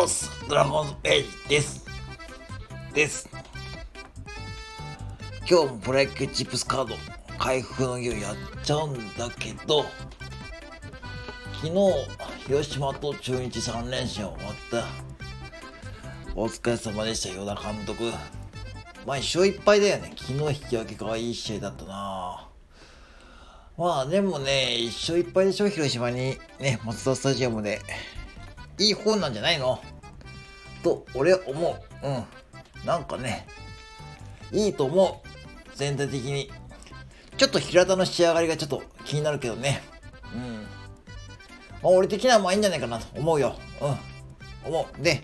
おーすドラゴンズエイジです。です。今日もプロ野球チップスカード開封の儀をやっちゃうんだけど、昨日、広島と中日3連戦終わった。お疲れ様でした、与田監督。まあ一勝1敗だよね。昨日引き分けがいい試合だったなまあでもね、一勝1敗でしょ、広島にね、松田スタジアムで。いい方なんじゃないの？と、俺は思う。うん。なんかね、いいと思う。全体的に。ちょっと平田の仕上がりがちょっと気になるけどね。うん。まあ、俺的にはまあいいんじゃないかなと思うよ。うん。思う。で、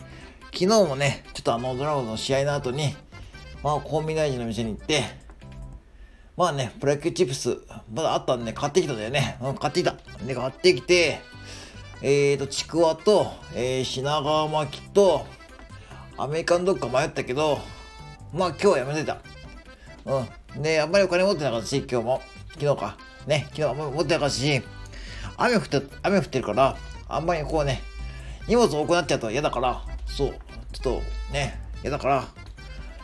昨日もね、ちょっとあのドラゴンの試合の後に、まあコンビ大臣の店に行って、まあね、プロ野球チップス、まだあったんで、ね買ってきたんだよね。うん、買ってきた。で、買ってきて、えーと、ちくわと、えー、品川巻きと、アメリカンドッグか迷ったけど、まあ今日はやめてた。うん。で、あんまりお金持ってなかったし、今日も。昨日か。ね、昨日あんまり持ってなかったし、雨降って、雨降ってるから、あんまりこうね、荷物多くなっちゃうと嫌だから、そう、ちょっとね、嫌だから、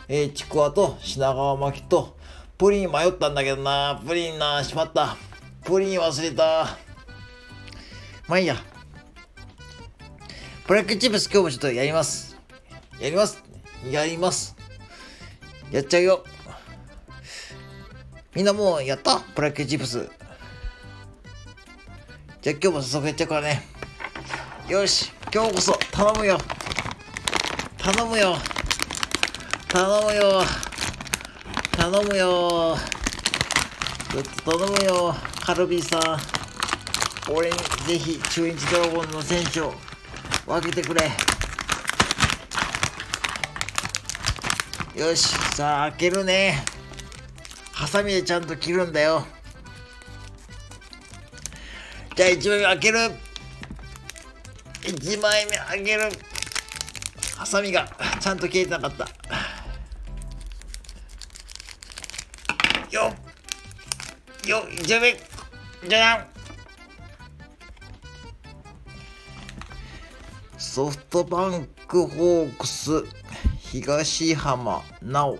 えー、ちくわと品川巻きと、プリン迷ったんだけどな、プリンな、しまった。プリン忘れた。まあいいや。プロ野球チップス今日もちょっとやります。やります。やります。やっちゃうよ。みんなもうやった？プロ野球チップス。じゃあ今日も早速やっちゃうからね。よし、今日こそ頼むよ。頼むよ。頼むよ。頼むよ。ちょっと頼むよ。カルビーさん。俺にぜひ中日ドラゴンの選手を分けてくれ。よしさあ開けるね。ハサミでちゃんと切るんだよ。じゃあ1枚目開ける。1枚目開ける。ハサミがちゃんと切れてなかった。よっ。よっ1枚目。じゃじゃん。ソフトバンクホークス東浜直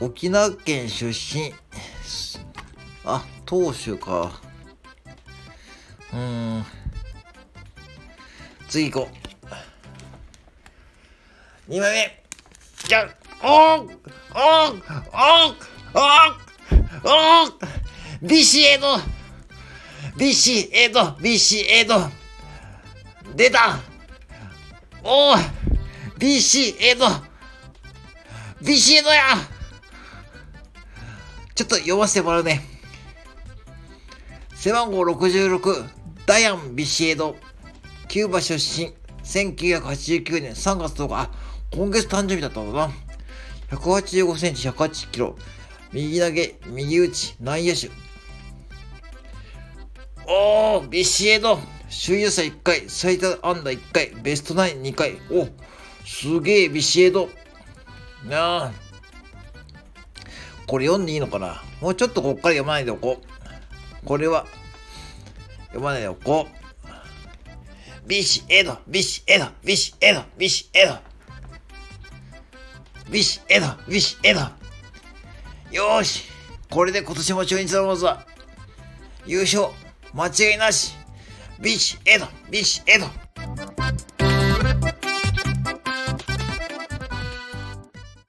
沖縄県出身。あ投手か。うん。次行こう。2枚目。じゃん。おーおーおーおーおービシエド。ビシエド、ビシエド。出たおおビシエド。ビシエドやちょっと読ませてもらうね。背番号66、ダイアン・ビシエド。キューバ出身。1989年3月10日。あ、今月誕生日だったんだな。185センチ、108キロ。右投げ、右打ち、内野手。おー、ビシエド、首位打者1回、最多安打1回、ベストナイン2回。おすげえ、ビシエド。なあ。これ読んでいいのかな？もうちょっとこっから読まないでおこう。これは、読まないでおこう。ビシエド、ビシエド、ビシエド、ビシエド。ビシエド、ビシエド。よーし。これで今年も中日ドラゴンズは優勝。間違いなし。ビシエドビシエド。